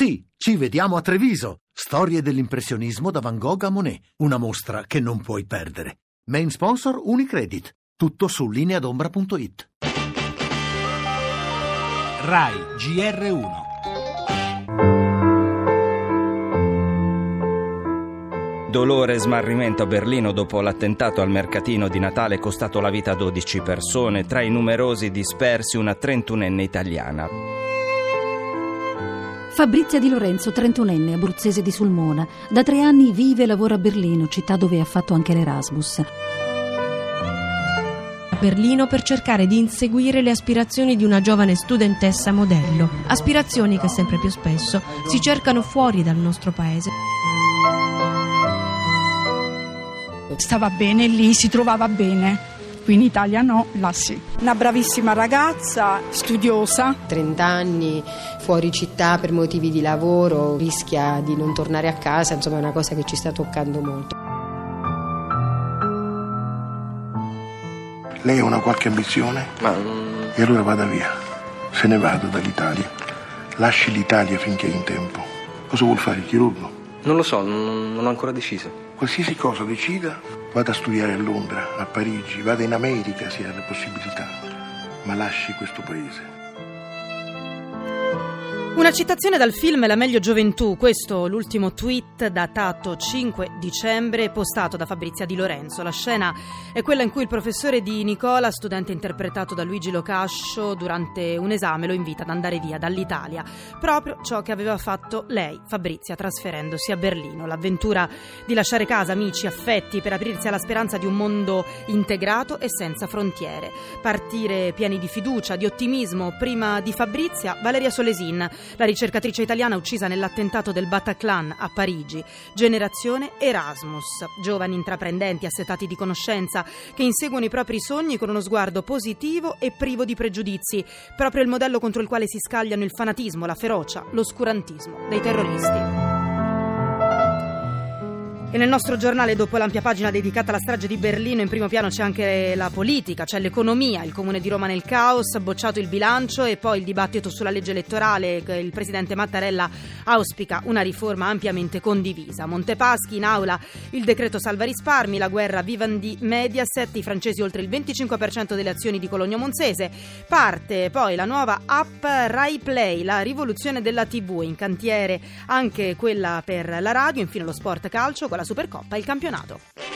Sì, ci vediamo a Treviso. Storie dell'impressionismo da Van Gogh a Monet. Una mostra che non puoi perdere. Main sponsor Unicredit. Tutto su lineadombra.it. RAI GR1 Dolore e smarrimento a Berlino dopo l'attentato al mercatino di Natale costato la vita a 12 persone, tra i numerosi dispersi una trentunenne italiana. Fabrizia Di Lorenzo, trentunenne, abruzzese di Sulmona. Da tre anni vive e lavora a Berlino, città dove ha fatto anche l'Erasmus. A Berlino per cercare di inseguire le aspirazioni di una giovane studentessa modello. Aspirazioni che sempre più spesso si cercano fuori dal nostro paese. Stava bene lì, si trovava bene. Qui in Italia no, là sì. Una bravissima ragazza, studiosa. 30 anni fuori città per motivi di lavoro, rischia di non tornare a casa, insomma è una cosa che ci sta toccando molto. Lei ha una qualche ambizione? Ma E allora vada via. Se ne vada dall'Italia. Lasci l'Italia finché è in tempo. Cosa vuol fare il chirurgo? Non lo so, non, non ho ancora deciso. Qualsiasi cosa decida, vada a studiare a Londra, a Parigi, vada in America se ha la possibilità. Ma lasci questo paese. Una citazione dal film La meglio gioventù, questo l'ultimo tweet datato 5 dicembre postato da Fabrizia Di Lorenzo. La scena è quella in cui il professore di Nicola, studente interpretato da Luigi Locascio, durante un esame lo invita ad andare via dall'Italia. Proprio ciò che aveva fatto lei, Fabrizia, trasferendosi a Berlino. L'avventura di lasciare casa, amici, affetti per aprirsi alla speranza di un mondo integrato e senza frontiere. Partire pieni di fiducia, di ottimismo. Prima di Fabrizia, Valeria Solesin la ricercatrice italiana uccisa nell'attentato del Bataclan a Parigi. Generazione Erasmus, giovani intraprendenti assetati di conoscenza che inseguono i propri sogni con uno sguardo positivo e privo di pregiudizi, proprio il modello contro il quale si scagliano il fanatismo, la ferocia, l'oscurantismo dei terroristi. E nel nostro giornale, dopo l'ampia pagina dedicata alla strage di Berlino, in primo piano c'è anche la politica, c'è l'economia, il comune di Roma nel caos, bocciato il bilancio e poi il dibattito sulla legge elettorale. Il presidente Mattarella auspica una riforma ampiamente condivisa. Montepaschi in aula il decreto salva risparmi, la guerra Vivendi Mediaset, i francesi oltre il 25% delle azioni di Cologno Monzese. Parte poi la nuova app Rai Play, la rivoluzione della TV, in cantiere anche quella per la radio, infine lo sport calcio la Supercoppa e il campionato.